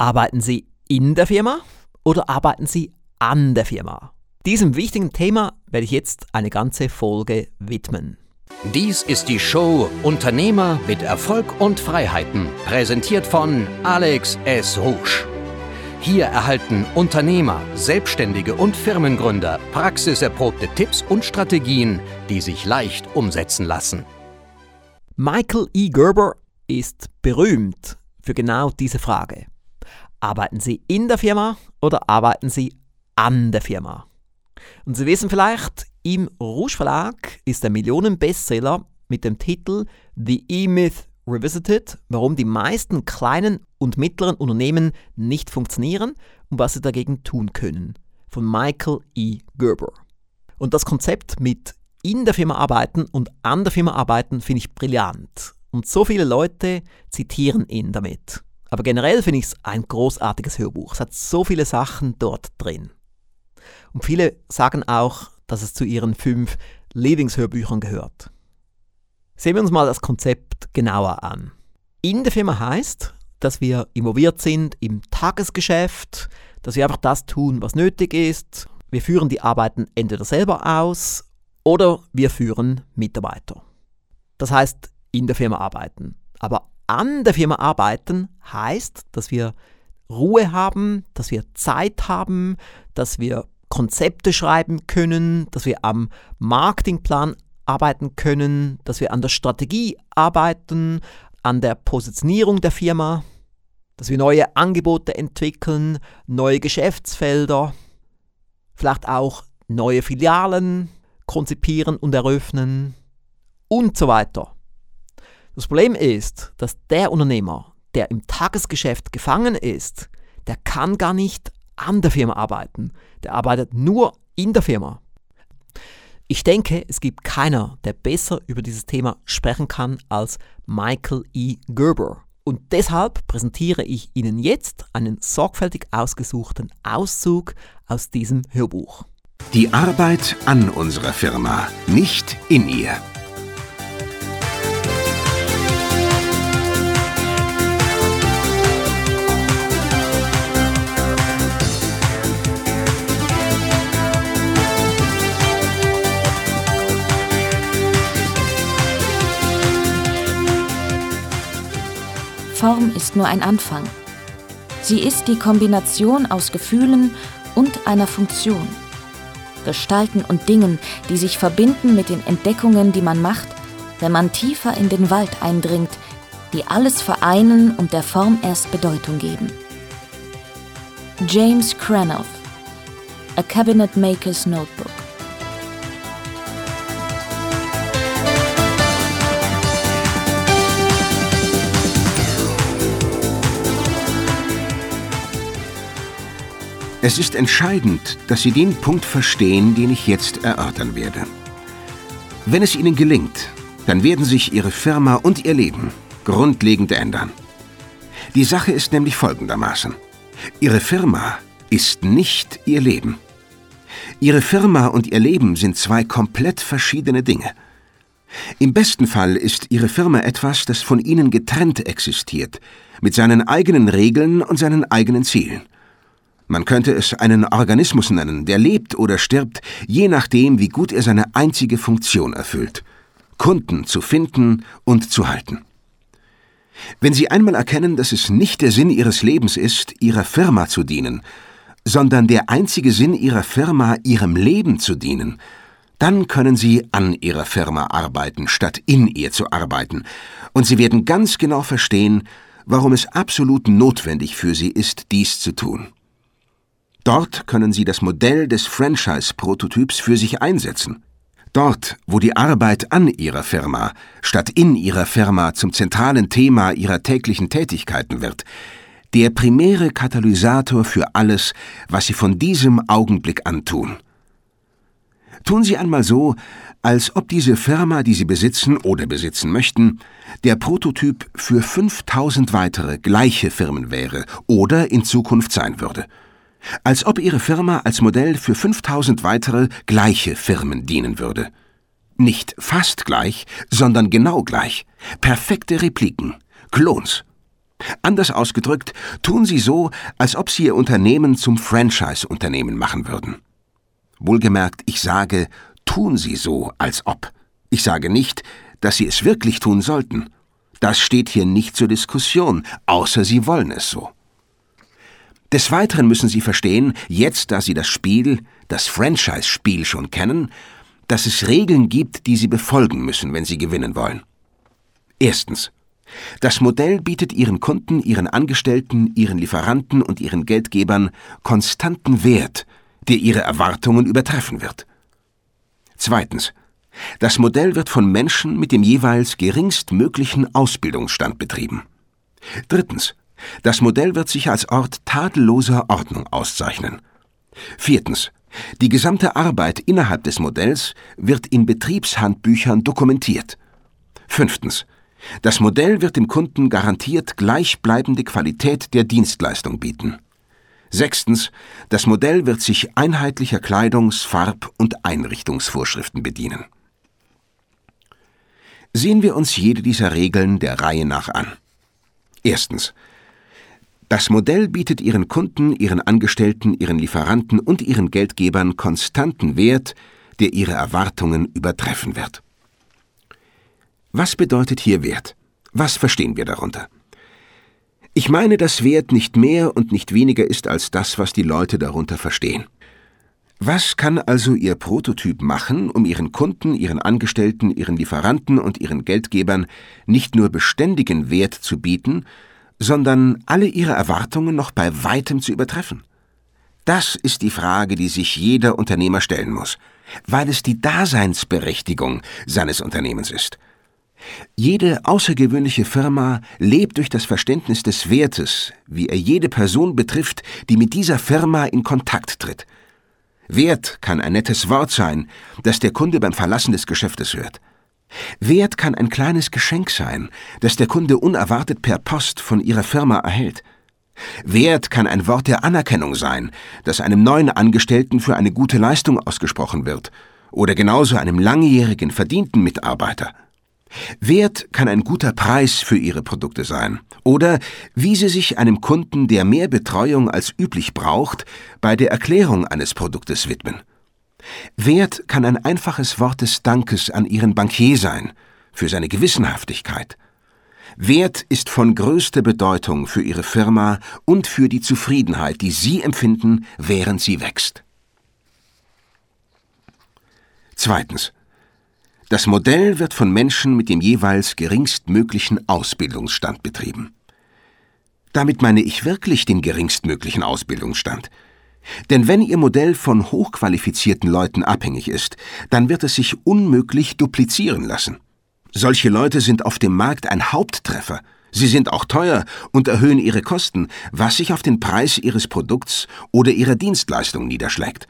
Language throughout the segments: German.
Arbeiten Sie in der Firma oder arbeiten Sie an der Firma? Diesem wichtigen Thema werde ich jetzt eine ganze Folge widmen. Dies ist die Show Unternehmer mit Erfolg und Freiheiten, präsentiert von Alex S. Rouge. Hier erhalten Unternehmer, Selbstständige und Firmengründer praxiserprobte Tipps und Strategien, die sich leicht umsetzen lassen. Michael E. Gerber ist berühmt für genau diese Frage. Arbeiten Sie in der Firma oder arbeiten Sie an der Firma? Und Sie wissen vielleicht, im Rouge Verlag ist der Millionen-Bestseller mit dem Titel The E-Myth Revisited, warum die meisten kleinen und mittleren Unternehmen nicht funktionieren und was sie dagegen tun können, von Michael E. Gerber. Und das Konzept mit in der Firma arbeiten und an der Firma arbeiten finde ich brillant. Und so viele Leute zitieren ihn damit. Aber generell finde ich es ein großartiges Hörbuch. Es hat so viele Sachen dort drin. Und viele sagen auch, dass es zu ihren fünf Lieblingshörbüchern gehört. Sehen wir uns mal das Konzept genauer an. In der Firma heißt, dass wir involviert sind im Tagesgeschäft, dass wir einfach das tun, was nötig ist. Wir führen die Arbeiten entweder selber aus oder wir führen Mitarbeiter. Das heißt, in der Firma arbeiten. Aber an der Firma arbeiten heißt, dass wir Ruhe haben, dass wir Zeit haben, dass wir Konzepte schreiben können, dass wir am Marketingplan arbeiten können, dass wir an der Strategie arbeiten, an der Positionierung der Firma, dass wir neue Angebote entwickeln, neue Geschäftsfelder, vielleicht auch neue Filialen konzipieren und eröffnen und so weiter. Das Problem ist, dass der Unternehmer, der im Tagesgeschäft gefangen ist, der kann gar nicht an der Firma arbeiten. Der arbeitet nur in der Firma. Ich denke, es gibt keiner, der besser über dieses Thema sprechen kann als Michael E. Gerber. Und deshalb präsentiere ich Ihnen jetzt einen sorgfältig ausgesuchten Auszug aus diesem Hörbuch. Die Arbeit an unserer Firma, nicht in ihr. Form ist nur ein Anfang. Sie ist die Kombination aus Gefühlen und einer Funktion. Gestalten und Dingen, die sich verbinden mit den Entdeckungen, die man macht, wenn man tiefer in den Wald eindringt, die alles vereinen und der Form erst Bedeutung geben. James Cranoff A Cabinet Maker's Notebook Es ist entscheidend, dass Sie den Punkt verstehen, den ich jetzt erörtern werde. Wenn es Ihnen gelingt, dann werden sich Ihre Firma und Ihr Leben grundlegend ändern. Die Sache ist nämlich folgendermaßen. Ihre Firma ist nicht Ihr Leben. Ihre Firma und Ihr Leben sind zwei komplett verschiedene Dinge. Im besten Fall ist Ihre Firma etwas, das von Ihnen getrennt existiert, mit seinen eigenen Regeln und seinen eigenen Zielen. Man könnte es einen Organismus nennen, der lebt oder stirbt, je nachdem, wie gut er seine einzige Funktion erfüllt. Kunden zu finden und zu halten. Wenn Sie einmal erkennen, dass es nicht der Sinn Ihres Lebens ist, Ihrer Firma zu dienen, sondern der einzige Sinn Ihrer Firma, Ihrem Leben zu dienen, dann können Sie an Ihrer Firma arbeiten, statt in ihr zu arbeiten, und Sie werden ganz genau verstehen, warum es absolut notwendig für Sie ist, dies zu tun. Dort können Sie das Modell des Franchise-Prototyps für sich einsetzen. Dort, wo die Arbeit an Ihrer Firma statt in Ihrer Firma zum zentralen Thema Ihrer täglichen Tätigkeiten wird, der primäre Katalysator für alles, was Sie von diesem Augenblick an tun. Tun Sie einmal so, als ob diese Firma, die Sie besitzen oder besitzen möchten, der Prototyp für 5000 weitere gleiche Firmen wäre oder in Zukunft sein würde als ob ihre Firma als Modell für 5000 weitere gleiche Firmen dienen würde. Nicht fast gleich, sondern genau gleich. Perfekte Repliken, Klons. Anders ausgedrückt, tun Sie so, als ob Sie Ihr Unternehmen zum Franchise-Unternehmen machen würden. Wohlgemerkt, ich sage, tun Sie so, als ob. Ich sage nicht, dass Sie es wirklich tun sollten. Das steht hier nicht zur Diskussion, außer Sie wollen es so. Des Weiteren müssen Sie verstehen, jetzt da Sie das Spiel, das Franchise-Spiel schon kennen, dass es Regeln gibt, die Sie befolgen müssen, wenn Sie gewinnen wollen. Erstens. Das Modell bietet Ihren Kunden, Ihren Angestellten, Ihren Lieferanten und Ihren Geldgebern konstanten Wert, der Ihre Erwartungen übertreffen wird. Zweitens. Das Modell wird von Menschen mit dem jeweils geringstmöglichen Ausbildungsstand betrieben. Drittens. Das Modell wird sich als Ort tadelloser Ordnung auszeichnen. Viertens. Die gesamte Arbeit innerhalb des Modells wird in Betriebshandbüchern dokumentiert. Fünftens. Das Modell wird dem Kunden garantiert gleichbleibende Qualität der Dienstleistung bieten. Sechstens. Das Modell wird sich einheitlicher Kleidungs-, Farb- und Einrichtungsvorschriften bedienen. Sehen wir uns jede dieser Regeln der Reihe nach an. Erstens. Das Modell bietet Ihren Kunden, Ihren Angestellten, Ihren Lieferanten und Ihren Geldgebern konstanten Wert, der Ihre Erwartungen übertreffen wird. Was bedeutet hier Wert? Was verstehen wir darunter? Ich meine, dass Wert nicht mehr und nicht weniger ist als das, was die Leute darunter verstehen. Was kann also Ihr Prototyp machen, um Ihren Kunden, Ihren Angestellten, Ihren Lieferanten und Ihren Geldgebern nicht nur beständigen Wert zu bieten, sondern alle ihre Erwartungen noch bei weitem zu übertreffen? Das ist die Frage, die sich jeder Unternehmer stellen muss, weil es die Daseinsberechtigung seines Unternehmens ist. Jede außergewöhnliche Firma lebt durch das Verständnis des Wertes, wie er jede Person betrifft, die mit dieser Firma in Kontakt tritt. Wert kann ein nettes Wort sein, das der Kunde beim Verlassen des Geschäftes hört. Wert kann ein kleines Geschenk sein, das der Kunde unerwartet per Post von Ihrer Firma erhält. Wert kann ein Wort der Anerkennung sein, das einem neuen Angestellten für eine gute Leistung ausgesprochen wird, oder genauso einem langjährigen verdienten Mitarbeiter. Wert kann ein guter Preis für Ihre Produkte sein, oder wie Sie sich einem Kunden, der mehr Betreuung als üblich braucht, bei der Erklärung eines Produktes widmen. Wert kann ein einfaches Wort des Dankes an Ihren Bankier sein, für seine Gewissenhaftigkeit. Wert ist von größter Bedeutung für Ihre Firma und für die Zufriedenheit, die Sie empfinden, während sie wächst. Zweitens. Das Modell wird von Menschen mit dem jeweils geringstmöglichen Ausbildungsstand betrieben. Damit meine ich wirklich den geringstmöglichen Ausbildungsstand – denn wenn Ihr Modell von hochqualifizierten Leuten abhängig ist, dann wird es sich unmöglich duplizieren lassen. Solche Leute sind auf dem Markt ein Haupttreffer. Sie sind auch teuer und erhöhen ihre Kosten, was sich auf den Preis ihres Produkts oder ihrer Dienstleistung niederschlägt.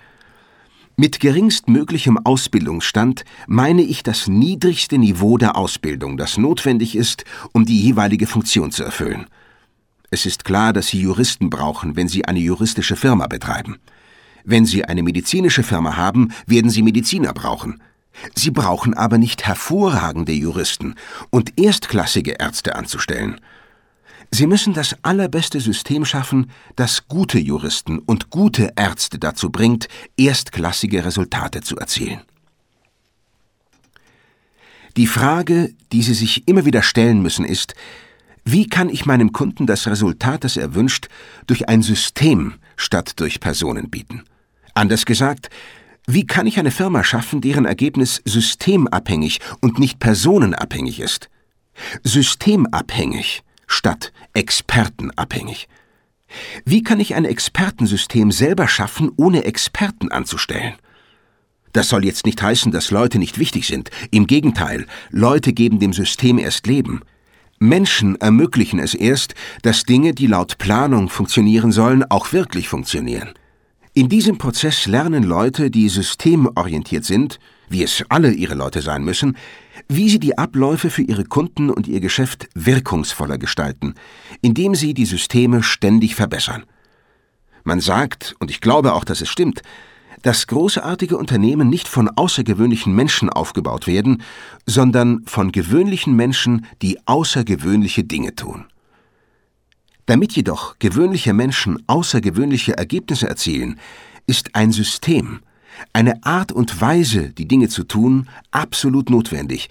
Mit geringstmöglichem Ausbildungsstand meine ich das niedrigste Niveau der Ausbildung, das notwendig ist, um die jeweilige Funktion zu erfüllen. Es ist klar, dass Sie Juristen brauchen, wenn Sie eine juristische Firma betreiben. Wenn Sie eine medizinische Firma haben, werden Sie Mediziner brauchen. Sie brauchen aber nicht hervorragende Juristen und erstklassige Ärzte anzustellen. Sie müssen das allerbeste System schaffen, das gute Juristen und gute Ärzte dazu bringt, erstklassige Resultate zu erzielen. Die Frage, die Sie sich immer wieder stellen müssen, ist, wie kann ich meinem Kunden das Resultat, das er wünscht, durch ein System statt durch Personen bieten? Anders gesagt, wie kann ich eine Firma schaffen, deren Ergebnis systemabhängig und nicht personenabhängig ist? Systemabhängig statt expertenabhängig. Wie kann ich ein Expertensystem selber schaffen, ohne Experten anzustellen? Das soll jetzt nicht heißen, dass Leute nicht wichtig sind. Im Gegenteil, Leute geben dem System erst Leben. Menschen ermöglichen es erst, dass Dinge, die laut Planung funktionieren sollen, auch wirklich funktionieren. In diesem Prozess lernen Leute, die systemorientiert sind, wie es alle ihre Leute sein müssen, wie sie die Abläufe für ihre Kunden und ihr Geschäft wirkungsvoller gestalten, indem sie die Systeme ständig verbessern. Man sagt, und ich glaube auch, dass es stimmt, dass großartige Unternehmen nicht von außergewöhnlichen Menschen aufgebaut werden, sondern von gewöhnlichen Menschen, die außergewöhnliche Dinge tun. Damit jedoch gewöhnliche Menschen außergewöhnliche Ergebnisse erzielen, ist ein System, eine Art und Weise, die Dinge zu tun, absolut notwendig,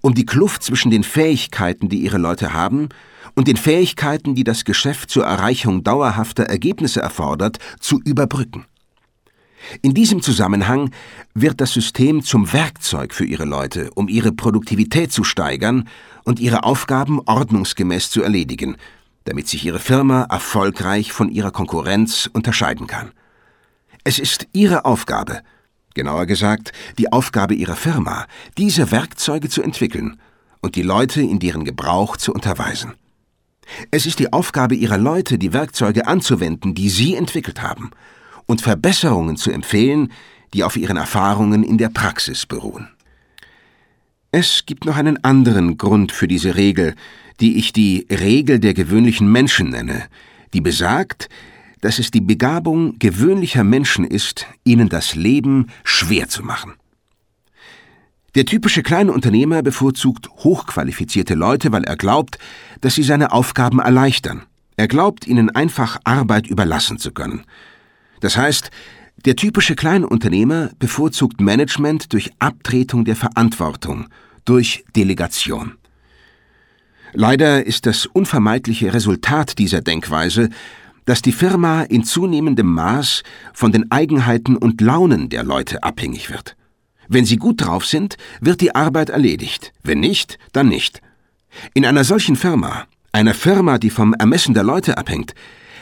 um die Kluft zwischen den Fähigkeiten, die ihre Leute haben, und den Fähigkeiten, die das Geschäft zur Erreichung dauerhafter Ergebnisse erfordert, zu überbrücken. In diesem Zusammenhang wird das System zum Werkzeug für ihre Leute, um ihre Produktivität zu steigern und ihre Aufgaben ordnungsgemäß zu erledigen, damit sich ihre Firma erfolgreich von ihrer Konkurrenz unterscheiden kann. Es ist ihre Aufgabe, genauer gesagt die Aufgabe ihrer Firma, diese Werkzeuge zu entwickeln und die Leute in deren Gebrauch zu unterweisen. Es ist die Aufgabe ihrer Leute, die Werkzeuge anzuwenden, die sie entwickelt haben, und Verbesserungen zu empfehlen, die auf ihren Erfahrungen in der Praxis beruhen. Es gibt noch einen anderen Grund für diese Regel, die ich die Regel der gewöhnlichen Menschen nenne, die besagt, dass es die Begabung gewöhnlicher Menschen ist, ihnen das Leben schwer zu machen. Der typische kleine Unternehmer bevorzugt hochqualifizierte Leute, weil er glaubt, dass sie seine Aufgaben erleichtern. Er glaubt, ihnen einfach Arbeit überlassen zu können. Das heißt, der typische Kleinunternehmer bevorzugt Management durch Abtretung der Verantwortung, durch Delegation. Leider ist das unvermeidliche Resultat dieser Denkweise, dass die Firma in zunehmendem Maß von den Eigenheiten und Launen der Leute abhängig wird. Wenn sie gut drauf sind, wird die Arbeit erledigt, wenn nicht, dann nicht. In einer solchen Firma, einer Firma, die vom Ermessen der Leute abhängt,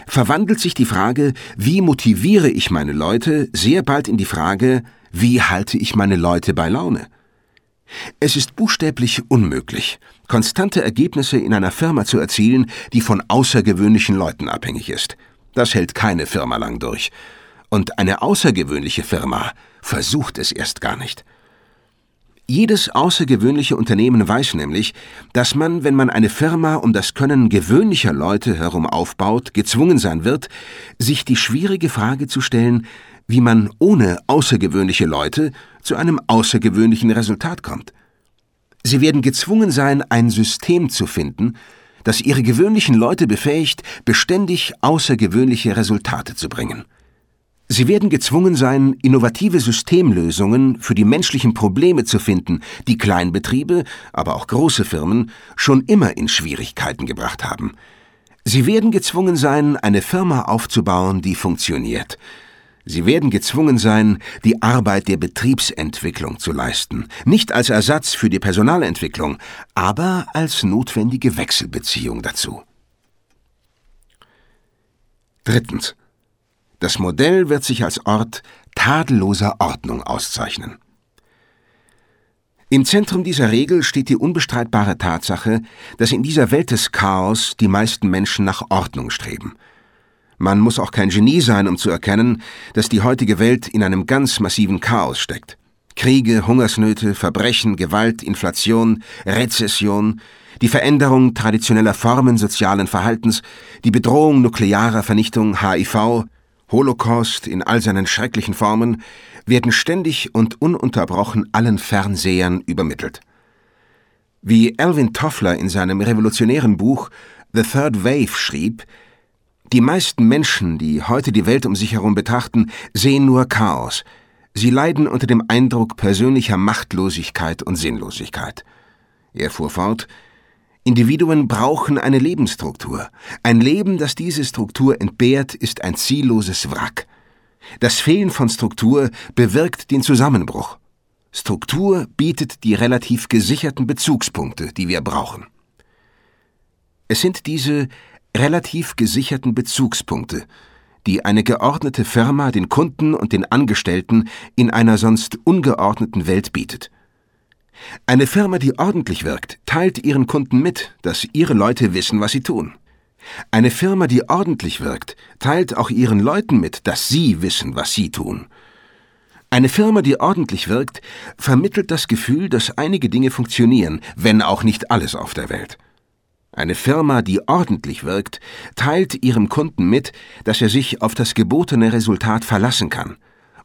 verwandelt sich die Frage, wie motiviere ich meine Leute, sehr bald in die Frage, wie halte ich meine Leute bei Laune? Es ist buchstäblich unmöglich, konstante Ergebnisse in einer Firma zu erzielen, die von außergewöhnlichen Leuten abhängig ist. Das hält keine Firma lang durch. Und eine außergewöhnliche Firma versucht es erst gar nicht. Jedes außergewöhnliche Unternehmen weiß nämlich, dass man, wenn man eine Firma um das Können gewöhnlicher Leute herum aufbaut, gezwungen sein wird, sich die schwierige Frage zu stellen, wie man ohne außergewöhnliche Leute zu einem außergewöhnlichen Resultat kommt. Sie werden gezwungen sein, ein System zu finden, das ihre gewöhnlichen Leute befähigt, beständig außergewöhnliche Resultate zu bringen. Sie werden gezwungen sein, innovative Systemlösungen für die menschlichen Probleme zu finden, die Kleinbetriebe, aber auch große Firmen schon immer in Schwierigkeiten gebracht haben. Sie werden gezwungen sein, eine Firma aufzubauen, die funktioniert. Sie werden gezwungen sein, die Arbeit der Betriebsentwicklung zu leisten, nicht als Ersatz für die Personalentwicklung, aber als notwendige Wechselbeziehung dazu. Drittens. Das Modell wird sich als Ort tadelloser Ordnung auszeichnen. Im Zentrum dieser Regel steht die unbestreitbare Tatsache, dass in dieser Welt des Chaos die meisten Menschen nach Ordnung streben. Man muss auch kein Genie sein, um zu erkennen, dass die heutige Welt in einem ganz massiven Chaos steckt. Kriege, Hungersnöte, Verbrechen, Gewalt, Inflation, Rezession, die Veränderung traditioneller Formen sozialen Verhaltens, die Bedrohung nuklearer Vernichtung, HIV, Holocaust in all seinen schrecklichen Formen werden ständig und ununterbrochen allen Fernsehern übermittelt. Wie Alvin Toffler in seinem revolutionären Buch The Third Wave schrieb, die meisten Menschen, die heute die Welt um sich herum betrachten, sehen nur Chaos. Sie leiden unter dem Eindruck persönlicher Machtlosigkeit und Sinnlosigkeit. Er fuhr fort, Individuen brauchen eine Lebensstruktur. Ein Leben, das diese Struktur entbehrt, ist ein zielloses Wrack. Das Fehlen von Struktur bewirkt den Zusammenbruch. Struktur bietet die relativ gesicherten Bezugspunkte, die wir brauchen. Es sind diese relativ gesicherten Bezugspunkte, die eine geordnete Firma den Kunden und den Angestellten in einer sonst ungeordneten Welt bietet. Eine Firma, die ordentlich wirkt, teilt ihren Kunden mit, dass ihre Leute wissen, was sie tun. Eine Firma, die ordentlich wirkt, teilt auch ihren Leuten mit, dass sie wissen, was sie tun. Eine Firma, die ordentlich wirkt, vermittelt das Gefühl, dass einige Dinge funktionieren, wenn auch nicht alles auf der Welt. Eine Firma, die ordentlich wirkt, teilt ihrem Kunden mit, dass er sich auf das gebotene Resultat verlassen kann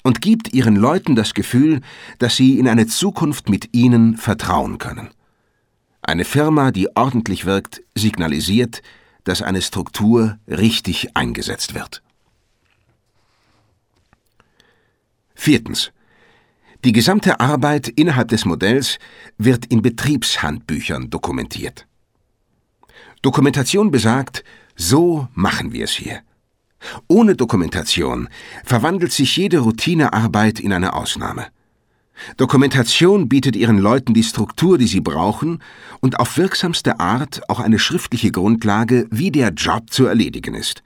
und gibt ihren Leuten das Gefühl, dass sie in eine Zukunft mit ihnen vertrauen können. Eine Firma, die ordentlich wirkt, signalisiert, dass eine Struktur richtig eingesetzt wird. Viertens. Die gesamte Arbeit innerhalb des Modells wird in Betriebshandbüchern dokumentiert. Dokumentation besagt, so machen wir es hier. Ohne Dokumentation verwandelt sich jede Routinearbeit in eine Ausnahme. Dokumentation bietet ihren Leuten die Struktur, die sie brauchen, und auf wirksamste Art auch eine schriftliche Grundlage, wie der Job zu erledigen ist.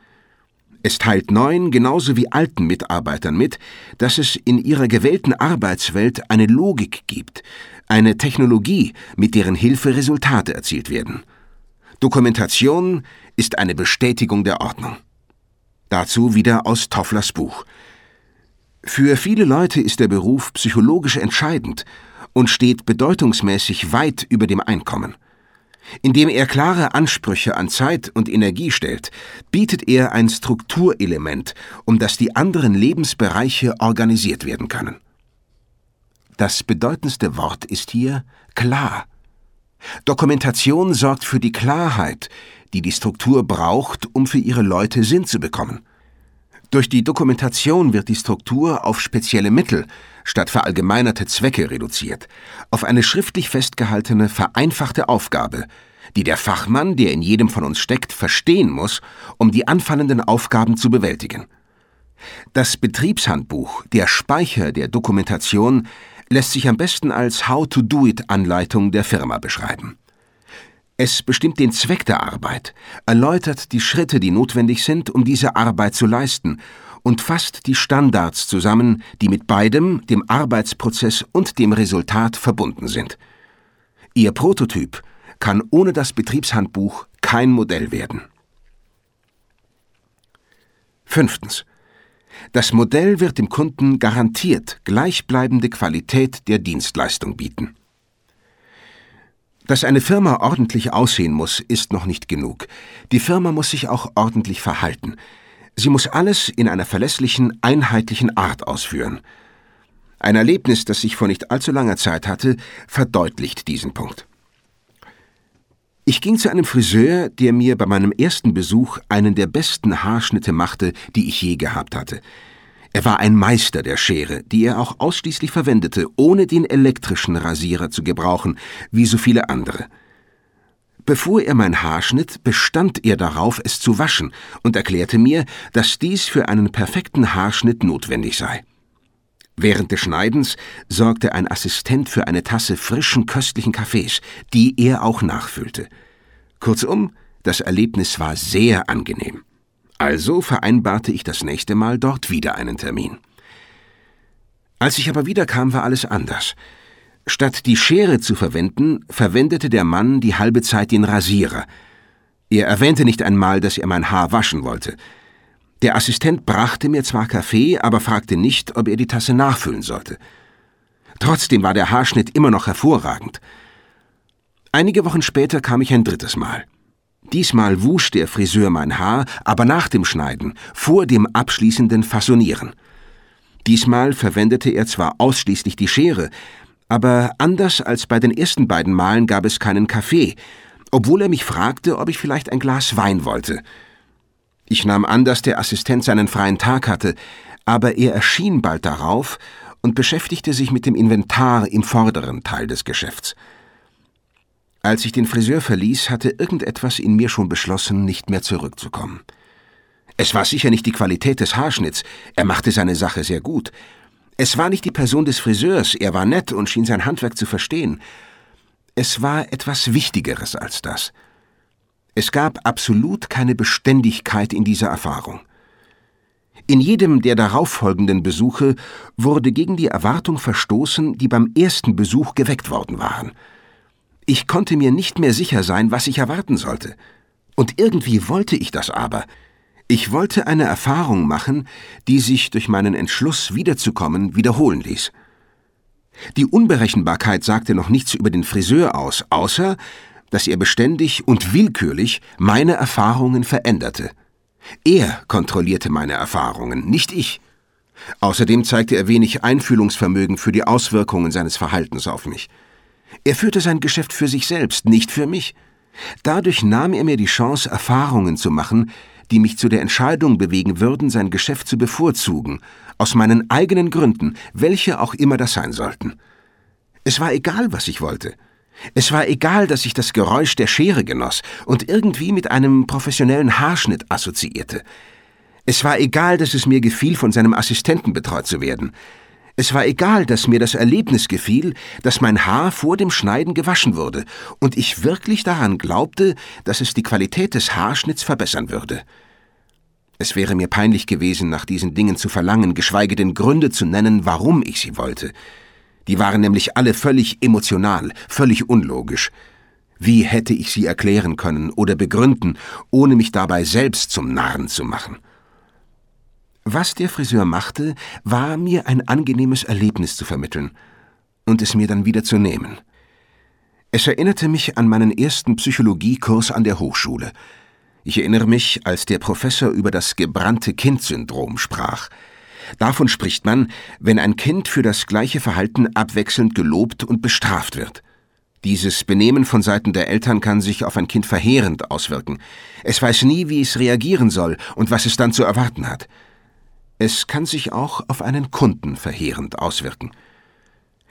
Es teilt neuen genauso wie alten Mitarbeitern mit, dass es in ihrer gewählten Arbeitswelt eine Logik gibt, eine Technologie, mit deren Hilfe Resultate erzielt werden. Dokumentation ist eine Bestätigung der Ordnung. Dazu wieder aus Tofflers Buch. Für viele Leute ist der Beruf psychologisch entscheidend und steht bedeutungsmäßig weit über dem Einkommen. Indem er klare Ansprüche an Zeit und Energie stellt, bietet er ein Strukturelement, um das die anderen Lebensbereiche organisiert werden können. Das bedeutendste Wort ist hier klar. Dokumentation sorgt für die Klarheit, die die Struktur braucht, um für ihre Leute Sinn zu bekommen. Durch die Dokumentation wird die Struktur auf spezielle Mittel statt verallgemeinerte Zwecke reduziert, auf eine schriftlich festgehaltene, vereinfachte Aufgabe, die der Fachmann, der in jedem von uns steckt, verstehen muss, um die anfallenden Aufgaben zu bewältigen. Das Betriebshandbuch, der Speicher der Dokumentation, lässt sich am besten als How-to-Do-it-Anleitung der Firma beschreiben. Es bestimmt den Zweck der Arbeit, erläutert die Schritte, die notwendig sind, um diese Arbeit zu leisten, und fasst die Standards zusammen, die mit beidem, dem Arbeitsprozess und dem Resultat verbunden sind. Ihr Prototyp kann ohne das Betriebshandbuch kein Modell werden. Fünftens. Das Modell wird dem Kunden garantiert gleichbleibende Qualität der Dienstleistung bieten. Dass eine Firma ordentlich aussehen muss, ist noch nicht genug. Die Firma muss sich auch ordentlich verhalten. Sie muss alles in einer verlässlichen, einheitlichen Art ausführen. Ein Erlebnis, das ich vor nicht allzu langer Zeit hatte, verdeutlicht diesen Punkt. Ich ging zu einem Friseur, der mir bei meinem ersten Besuch einen der besten Haarschnitte machte, die ich je gehabt hatte. Er war ein Meister der Schere, die er auch ausschließlich verwendete, ohne den elektrischen Rasierer zu gebrauchen, wie so viele andere. Bevor er mein Haar schnitt, bestand er darauf, es zu waschen und erklärte mir, dass dies für einen perfekten Haarschnitt notwendig sei. Während des Schneidens sorgte ein Assistent für eine Tasse frischen, köstlichen Kaffees, die er auch nachfüllte. Kurzum, das Erlebnis war sehr angenehm. Also vereinbarte ich das nächste Mal dort wieder einen Termin. Als ich aber wiederkam, war alles anders. Statt die Schere zu verwenden, verwendete der Mann die halbe Zeit den Rasierer. Er erwähnte nicht einmal, dass er mein Haar waschen wollte. Der Assistent brachte mir zwar Kaffee, aber fragte nicht, ob er die Tasse nachfüllen sollte. Trotzdem war der Haarschnitt immer noch hervorragend. Einige Wochen später kam ich ein drittes Mal. Diesmal wusch der Friseur mein Haar, aber nach dem Schneiden, vor dem abschließenden Fassonieren. Diesmal verwendete er zwar ausschließlich die Schere, aber anders als bei den ersten beiden Malen gab es keinen Kaffee, obwohl er mich fragte, ob ich vielleicht ein Glas Wein wollte. Ich nahm an, dass der Assistent seinen freien Tag hatte, aber er erschien bald darauf und beschäftigte sich mit dem Inventar im vorderen Teil des Geschäfts. Als ich den Friseur verließ, hatte irgendetwas in mir schon beschlossen, nicht mehr zurückzukommen. Es war sicher nicht die Qualität des Haarschnitts, er machte seine Sache sehr gut. Es war nicht die Person des Friseurs, er war nett und schien sein Handwerk zu verstehen. Es war etwas Wichtigeres als das. Es gab absolut keine Beständigkeit in dieser Erfahrung. In jedem der darauffolgenden Besuche wurde gegen die Erwartung verstoßen, die beim ersten Besuch geweckt worden waren – ich konnte mir nicht mehr sicher sein, was ich erwarten sollte. Und irgendwie wollte ich das aber. Ich wollte eine Erfahrung machen, die sich durch meinen Entschluss wiederzukommen wiederholen ließ. Die Unberechenbarkeit sagte noch nichts über den Friseur aus, außer dass er beständig und willkürlich meine Erfahrungen veränderte. Er kontrollierte meine Erfahrungen, nicht ich. Außerdem zeigte er wenig Einfühlungsvermögen für die Auswirkungen seines Verhaltens auf mich. Er führte sein Geschäft für sich selbst, nicht für mich. Dadurch nahm er mir die Chance, Erfahrungen zu machen, die mich zu der Entscheidung bewegen würden, sein Geschäft zu bevorzugen, aus meinen eigenen Gründen, welche auch immer das sein sollten. Es war egal, was ich wollte. Es war egal, dass ich das Geräusch der Schere genoss und irgendwie mit einem professionellen Haarschnitt assoziierte. Es war egal, dass es mir gefiel, von seinem Assistenten betreut zu werden. Es war egal, dass mir das Erlebnis gefiel, dass mein Haar vor dem Schneiden gewaschen wurde und ich wirklich daran glaubte, dass es die Qualität des Haarschnitts verbessern würde. Es wäre mir peinlich gewesen, nach diesen Dingen zu verlangen, geschweige denn Gründe zu nennen, warum ich sie wollte. Die waren nämlich alle völlig emotional, völlig unlogisch. Wie hätte ich sie erklären können oder begründen, ohne mich dabei selbst zum Narren zu machen? Was der Friseur machte, war mir ein angenehmes Erlebnis zu vermitteln und es mir dann wieder zu nehmen. Es erinnerte mich an meinen ersten Psychologiekurs an der Hochschule. Ich erinnere mich, als der Professor über das gebrannte Kind-Syndrom sprach. Davon spricht man, wenn ein Kind für das gleiche Verhalten abwechselnd gelobt und bestraft wird. Dieses Benehmen von Seiten der Eltern kann sich auf ein Kind verheerend auswirken. Es weiß nie, wie es reagieren soll und was es dann zu erwarten hat. Es kann sich auch auf einen Kunden verheerend auswirken.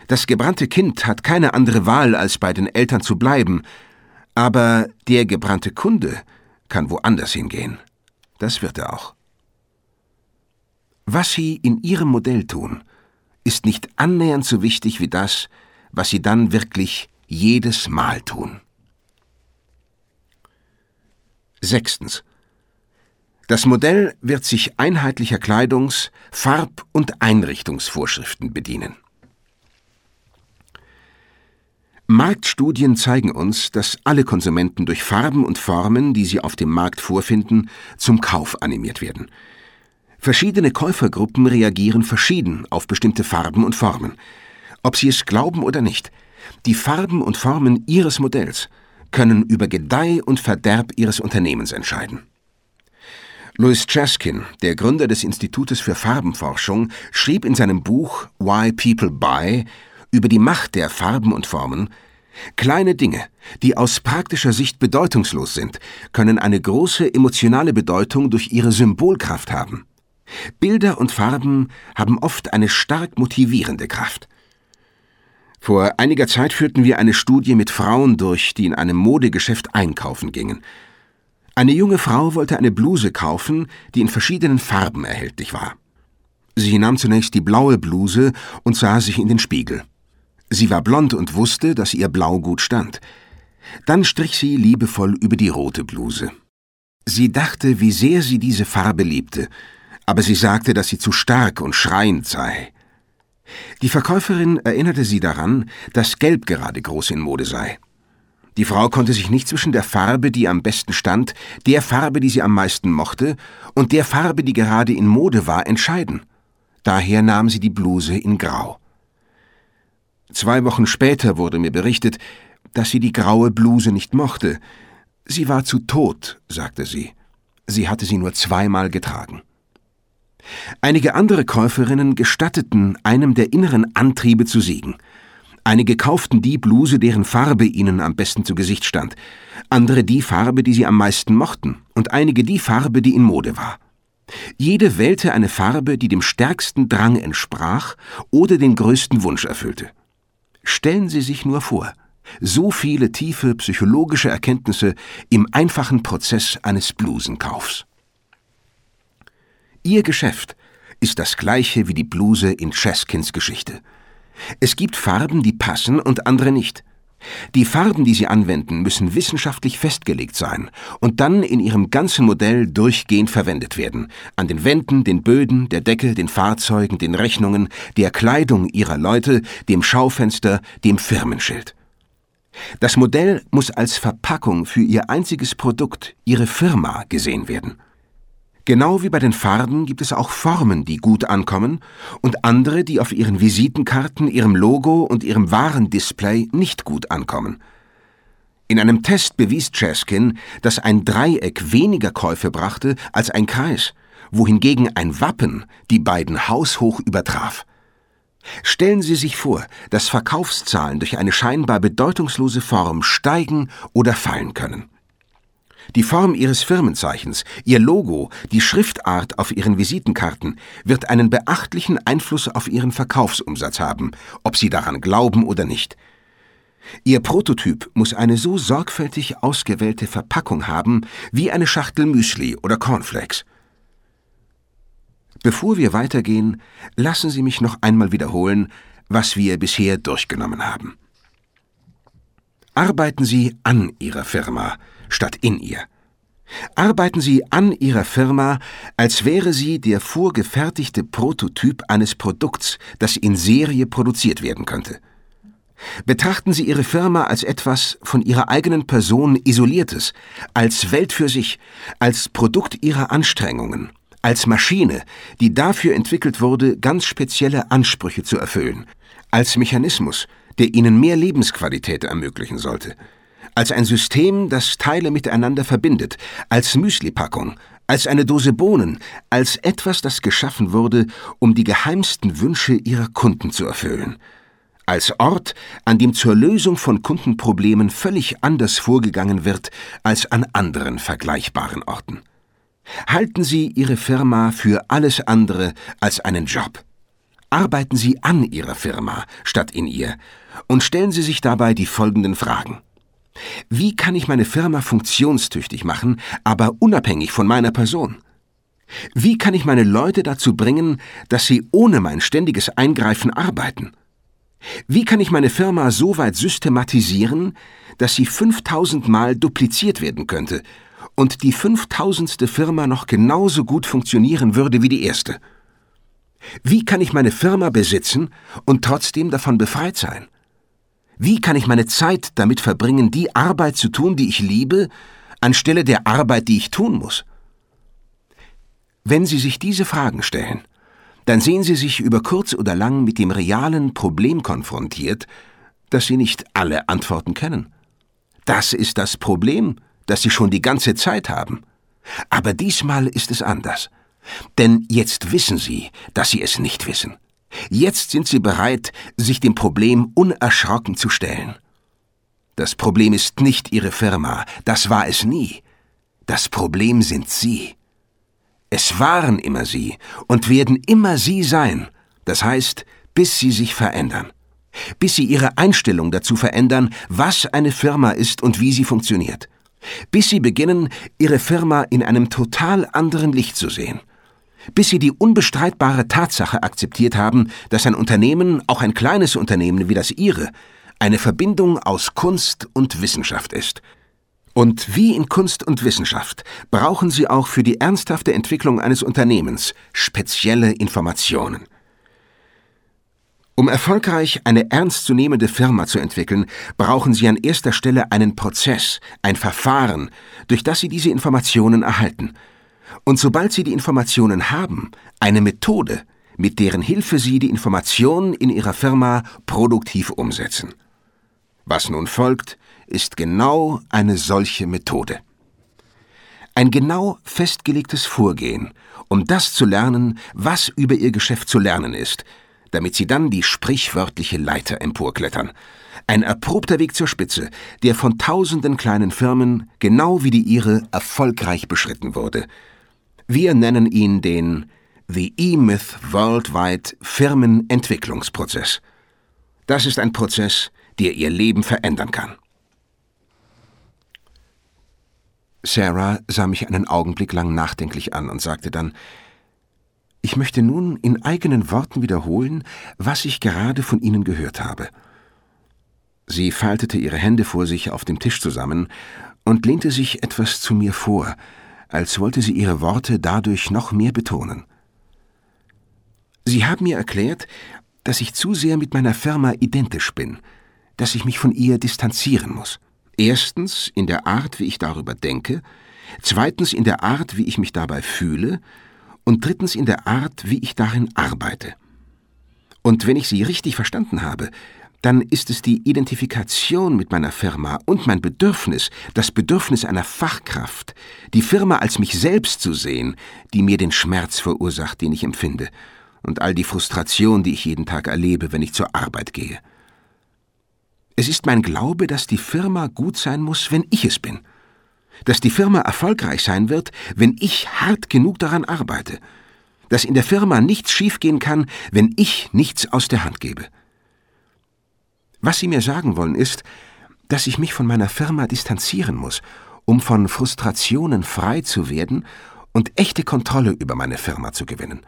Das gebrannte Kind hat keine andere Wahl, als bei den Eltern zu bleiben, aber der gebrannte Kunde kann woanders hingehen. Das wird er auch. Was Sie in Ihrem Modell tun, ist nicht annähernd so wichtig wie das, was Sie dann wirklich jedes Mal tun. Sechstens. Das Modell wird sich einheitlicher Kleidungs-, Farb- und Einrichtungsvorschriften bedienen. Marktstudien zeigen uns, dass alle Konsumenten durch Farben und Formen, die sie auf dem Markt vorfinden, zum Kauf animiert werden. Verschiedene Käufergruppen reagieren verschieden auf bestimmte Farben und Formen. Ob sie es glauben oder nicht, die Farben und Formen ihres Modells können über Gedeih und Verderb ihres Unternehmens entscheiden. Louis Chaskin, der Gründer des Institutes für Farbenforschung, schrieb in seinem Buch Why People Buy über die Macht der Farben und Formen, Kleine Dinge, die aus praktischer Sicht bedeutungslos sind, können eine große emotionale Bedeutung durch ihre Symbolkraft haben. Bilder und Farben haben oft eine stark motivierende Kraft. Vor einiger Zeit führten wir eine Studie mit Frauen durch, die in einem Modegeschäft einkaufen gingen. Eine junge Frau wollte eine Bluse kaufen, die in verschiedenen Farben erhältlich war. Sie nahm zunächst die blaue Bluse und sah sich in den Spiegel. Sie war blond und wusste, dass ihr Blau gut stand. Dann strich sie liebevoll über die rote Bluse. Sie dachte, wie sehr sie diese Farbe liebte, aber sie sagte, dass sie zu stark und schreiend sei. Die Verkäuferin erinnerte sie daran, dass Gelb gerade groß in Mode sei. Die Frau konnte sich nicht zwischen der Farbe, die am besten stand, der Farbe, die sie am meisten mochte, und der Farbe, die gerade in Mode war, entscheiden. Daher nahm sie die Bluse in Grau. Zwei Wochen später wurde mir berichtet, dass sie die graue Bluse nicht mochte. Sie war zu tot, sagte sie. Sie hatte sie nur zweimal getragen. Einige andere Käuferinnen gestatteten einem der inneren Antriebe zu siegen. Einige kauften die Bluse, deren Farbe ihnen am besten zu Gesicht stand, andere die Farbe, die sie am meisten mochten, und einige die Farbe, die in Mode war. Jede wählte eine Farbe, die dem stärksten Drang entsprach oder den größten Wunsch erfüllte. Stellen Sie sich nur vor, so viele tiefe psychologische Erkenntnisse im einfachen Prozess eines Blusenkaufs. Ihr Geschäft ist das gleiche wie die Bluse in Cheskins Geschichte. Es gibt Farben, die passen und andere nicht. Die Farben, die Sie anwenden, müssen wissenschaftlich festgelegt sein und dann in Ihrem ganzen Modell durchgehend verwendet werden. An den Wänden, den Böden, der Decke, den Fahrzeugen, den Rechnungen, der Kleidung Ihrer Leute, dem Schaufenster, dem Firmenschild. Das Modell muss als Verpackung für Ihr einziges Produkt, Ihre Firma, gesehen werden. Genau wie bei den Farben gibt es auch Formen, die gut ankommen und andere, die auf ihren Visitenkarten, ihrem Logo und ihrem Warendisplay nicht gut ankommen. In einem Test bewies Chaskin, dass ein Dreieck weniger Käufe brachte als ein Kreis, wohingegen ein Wappen die beiden haushoch übertraf. Stellen Sie sich vor, dass Verkaufszahlen durch eine scheinbar bedeutungslose Form steigen oder fallen können. Die Form Ihres Firmenzeichens, Ihr Logo, die Schriftart auf Ihren Visitenkarten wird einen beachtlichen Einfluss auf Ihren Verkaufsumsatz haben, ob Sie daran glauben oder nicht. Ihr Prototyp muss eine so sorgfältig ausgewählte Verpackung haben wie eine Schachtel Müsli oder Cornflakes. Bevor wir weitergehen, lassen Sie mich noch einmal wiederholen, was wir bisher durchgenommen haben. Arbeiten Sie an Ihrer Firma statt in ihr. Arbeiten Sie an Ihrer Firma, als wäre sie der vorgefertigte Prototyp eines Produkts, das in Serie produziert werden könnte. Betrachten Sie Ihre Firma als etwas von Ihrer eigenen Person Isoliertes, als Welt für sich, als Produkt Ihrer Anstrengungen, als Maschine, die dafür entwickelt wurde, ganz spezielle Ansprüche zu erfüllen, als Mechanismus, der ihnen mehr Lebensqualität ermöglichen sollte, als ein System, das Teile miteinander verbindet, als Müslipackung, als eine Dose Bohnen, als etwas, das geschaffen wurde, um die geheimsten Wünsche ihrer Kunden zu erfüllen, als Ort, an dem zur Lösung von Kundenproblemen völlig anders vorgegangen wird als an anderen vergleichbaren Orten. Halten Sie Ihre Firma für alles andere als einen Job. Arbeiten Sie an Ihrer Firma statt in ihr und stellen Sie sich dabei die folgenden Fragen. Wie kann ich meine Firma funktionstüchtig machen, aber unabhängig von meiner Person? Wie kann ich meine Leute dazu bringen, dass sie ohne mein ständiges Eingreifen arbeiten? Wie kann ich meine Firma so weit systematisieren, dass sie 5000 Mal dupliziert werden könnte und die fünftausendste Firma noch genauso gut funktionieren würde wie die erste? Wie kann ich meine Firma besitzen und trotzdem davon befreit sein? Wie kann ich meine Zeit damit verbringen, die Arbeit zu tun, die ich liebe, anstelle der Arbeit, die ich tun muss? Wenn Sie sich diese Fragen stellen, dann sehen Sie sich über kurz oder lang mit dem realen Problem konfrontiert, dass Sie nicht alle Antworten kennen. Das ist das Problem, das Sie schon die ganze Zeit haben. Aber diesmal ist es anders. Denn jetzt wissen Sie, dass Sie es nicht wissen. Jetzt sind Sie bereit, sich dem Problem unerschrocken zu stellen. Das Problem ist nicht Ihre Firma, das war es nie. Das Problem sind Sie. Es waren immer Sie und werden immer Sie sein, das heißt, bis Sie sich verändern. Bis Sie Ihre Einstellung dazu verändern, was eine Firma ist und wie sie funktioniert. Bis Sie beginnen, Ihre Firma in einem total anderen Licht zu sehen bis sie die unbestreitbare Tatsache akzeptiert haben, dass ein Unternehmen, auch ein kleines Unternehmen wie das ihre, eine Verbindung aus Kunst und Wissenschaft ist. Und wie in Kunst und Wissenschaft brauchen sie auch für die ernsthafte Entwicklung eines Unternehmens spezielle Informationen. Um erfolgreich eine ernstzunehmende Firma zu entwickeln, brauchen Sie an erster Stelle einen Prozess, ein Verfahren, durch das Sie diese Informationen erhalten – und sobald Sie die Informationen haben, eine Methode, mit deren Hilfe Sie die Informationen in Ihrer Firma produktiv umsetzen. Was nun folgt, ist genau eine solche Methode. Ein genau festgelegtes Vorgehen, um das zu lernen, was über Ihr Geschäft zu lernen ist, damit Sie dann die sprichwörtliche Leiter emporklettern. Ein erprobter Weg zur Spitze, der von tausenden kleinen Firmen, genau wie die Ihre, erfolgreich beschritten wurde – wir nennen ihn den The E-Myth Worldwide Firmenentwicklungsprozess. Das ist ein Prozess, der Ihr Leben verändern kann. Sarah sah mich einen Augenblick lang nachdenklich an und sagte dann, ich möchte nun in eigenen Worten wiederholen, was ich gerade von Ihnen gehört habe. Sie faltete ihre Hände vor sich auf dem Tisch zusammen und lehnte sich etwas zu mir vor, als wollte sie ihre Worte dadurch noch mehr betonen. Sie haben mir erklärt, dass ich zu sehr mit meiner Firma identisch bin, dass ich mich von ihr distanzieren muss. Erstens in der Art, wie ich darüber denke, zweitens in der Art, wie ich mich dabei fühle, und drittens in der Art, wie ich darin arbeite. Und wenn ich Sie richtig verstanden habe, dann ist es die Identifikation mit meiner Firma und mein Bedürfnis, das Bedürfnis einer Fachkraft, die Firma als mich selbst zu sehen, die mir den Schmerz verursacht, den ich empfinde. und all die Frustration, die ich jeden Tag erlebe, wenn ich zur Arbeit gehe. Es ist mein Glaube, dass die Firma gut sein muss, wenn ich es bin. Dass die Firma erfolgreich sein wird, wenn ich hart genug daran arbeite. Dass in der Firma nichts schiefgehen kann, wenn ich nichts aus der Hand gebe. Was Sie mir sagen wollen ist, dass ich mich von meiner Firma distanzieren muss, um von Frustrationen frei zu werden und echte Kontrolle über meine Firma zu gewinnen.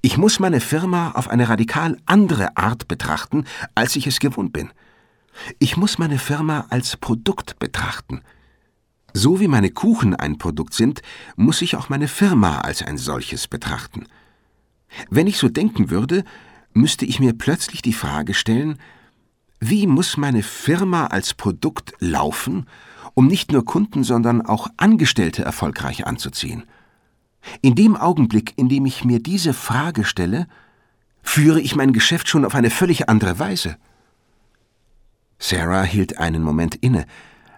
Ich muss meine Firma auf eine radikal andere Art betrachten, als ich es gewohnt bin. Ich muss meine Firma als Produkt betrachten. So wie meine Kuchen ein Produkt sind, muss ich auch meine Firma als ein solches betrachten. Wenn ich so denken würde, müsste ich mir plötzlich die Frage stellen, wie muss meine Firma als Produkt laufen, um nicht nur Kunden, sondern auch Angestellte erfolgreich anzuziehen? In dem Augenblick, in dem ich mir diese Frage stelle, führe ich mein Geschäft schon auf eine völlig andere Weise. Sarah hielt einen Moment inne,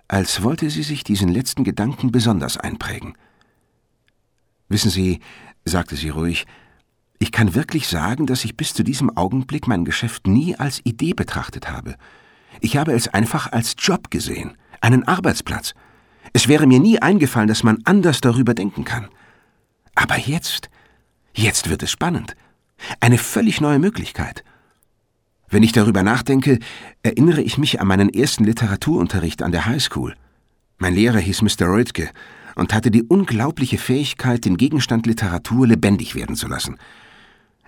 als wollte sie sich diesen letzten Gedanken besonders einprägen. Wissen Sie, sagte sie ruhig, ich kann wirklich sagen, dass ich bis zu diesem Augenblick mein Geschäft nie als Idee betrachtet habe. Ich habe es einfach als Job gesehen, einen Arbeitsplatz. Es wäre mir nie eingefallen, dass man anders darüber denken kann. Aber jetzt, jetzt wird es spannend. Eine völlig neue Möglichkeit. Wenn ich darüber nachdenke, erinnere ich mich an meinen ersten Literaturunterricht an der Highschool. Mein Lehrer hieß Mr. Reutke und hatte die unglaubliche Fähigkeit, den Gegenstand Literatur lebendig werden zu lassen.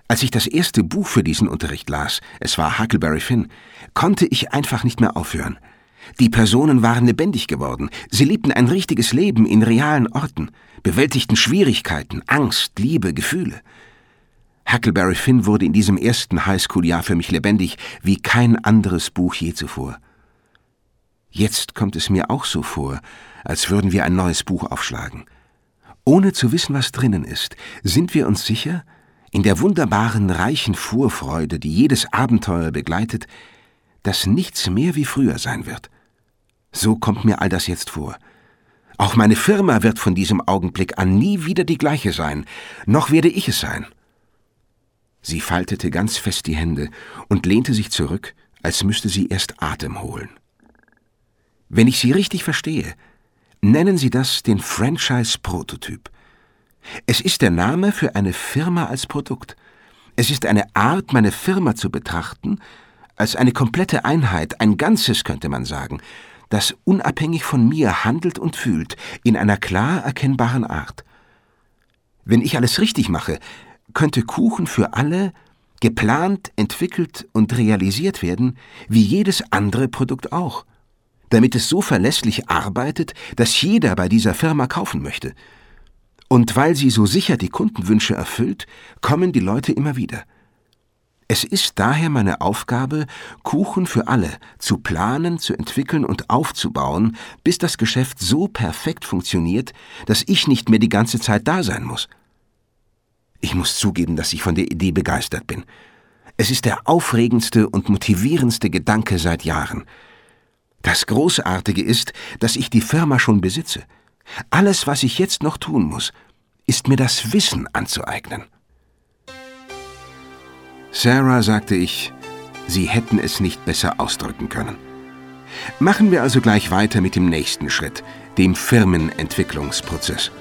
Als ich das erste Buch für diesen Unterricht las, es war Huckleberry Finn, konnte ich einfach nicht mehr aufhören. Die Personen waren lebendig geworden, sie lebten ein richtiges Leben in realen Orten, bewältigten Schwierigkeiten, Angst, Liebe, Gefühle. Huckleberry Finn wurde in diesem ersten Highschool-Jahr für mich lebendig wie kein anderes Buch je zuvor. Jetzt kommt es mir auch so vor, als würden wir ein neues Buch aufschlagen. Ohne zu wissen, was drinnen ist, sind wir uns sicher, in der wunderbaren, reichen Vorfreude, die jedes Abenteuer begleitet, dass nichts mehr wie früher sein wird. So kommt mir all das jetzt vor. Auch meine Firma wird von diesem Augenblick an nie wieder die gleiche sein, noch werde ich es sein. Sie faltete ganz fest die Hände und lehnte sich zurück, als müsste sie erst Atem holen. Wenn ich Sie richtig verstehe, nennen Sie das den Franchise-Prototyp. Es ist der Name für eine Firma als Produkt. Es ist eine Art, meine Firma zu betrachten, als eine komplette Einheit, ein Ganzes könnte man sagen, das unabhängig von mir handelt und fühlt, in einer klar erkennbaren Art. Wenn ich alles richtig mache, könnte Kuchen für alle geplant, entwickelt und realisiert werden, wie jedes andere Produkt auch, damit es so verlässlich arbeitet, dass jeder bei dieser Firma kaufen möchte. Und weil sie so sicher die Kundenwünsche erfüllt, kommen die Leute immer wieder. Es ist daher meine Aufgabe, Kuchen für alle zu planen, zu entwickeln und aufzubauen, bis das Geschäft so perfekt funktioniert, dass ich nicht mehr die ganze Zeit da sein muss. Ich muss zugeben, dass ich von der Idee begeistert bin. Es ist der aufregendste und motivierendste Gedanke seit Jahren. Das Großartige ist, dass ich die Firma schon besitze. Alles, was ich jetzt noch tun muss, ist mir das Wissen anzueignen. Sarah, sagte ich, Sie hätten es nicht besser ausdrücken können. Machen wir also gleich weiter mit dem nächsten Schritt, dem Firmenentwicklungsprozess.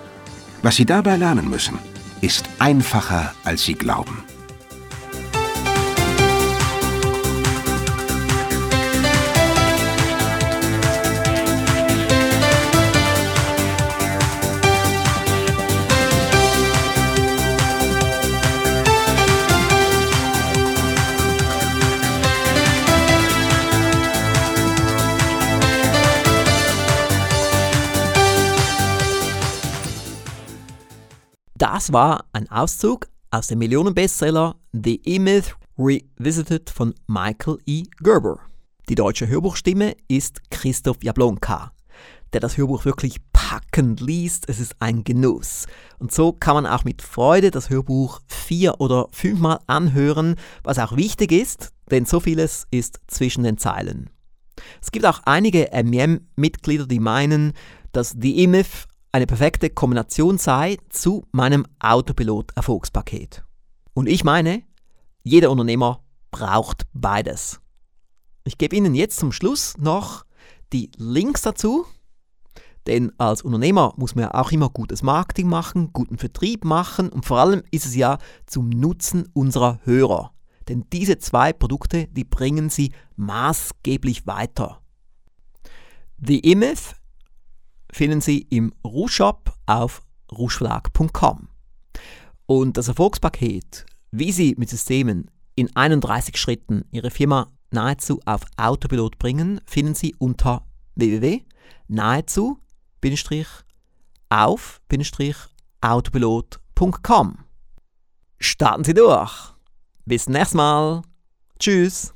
Was Sie dabei lernen müssen, ist einfacher, als Sie glauben. Das war ein Auszug aus dem Millionenbestseller The E-Myth Revisited von Michael E. Gerber. Die deutsche Hörbuchstimme ist Christoph Jablonka, der das Hörbuch wirklich packend liest. Es ist ein Genuss. Und so kann man auch mit Freude das Hörbuch vier oder fünfmal anhören, was auch wichtig ist, denn so vieles ist zwischen den Zeilen. Es gibt auch einige MEM-Mitglieder, die meinen, dass The E-Myth eine perfekte Kombination sei zu meinem Autopilot-Erfolgspaket. Und ich meine, jeder Unternehmer braucht beides. Ich gebe Ihnen jetzt zum Schluss noch die Links dazu, denn als Unternehmer muss man ja auch immer gutes Marketing machen, guten Vertrieb machen und vor allem ist es ja zum Nutzen unserer Hörer. Denn diese zwei Produkte, die bringen sie maßgeblich weiter. The Image finden Sie im Rouge-Shop auf rougeverlag.com. Und das Erfolgspaket, wie Sie mit Systemen in 31 Schritten Ihre Firma nahezu auf Autopilot bringen, finden Sie unter www.nahezu-auf-autopilot.com. Starten Sie durch! Bis nächstes Mal! Tschüss!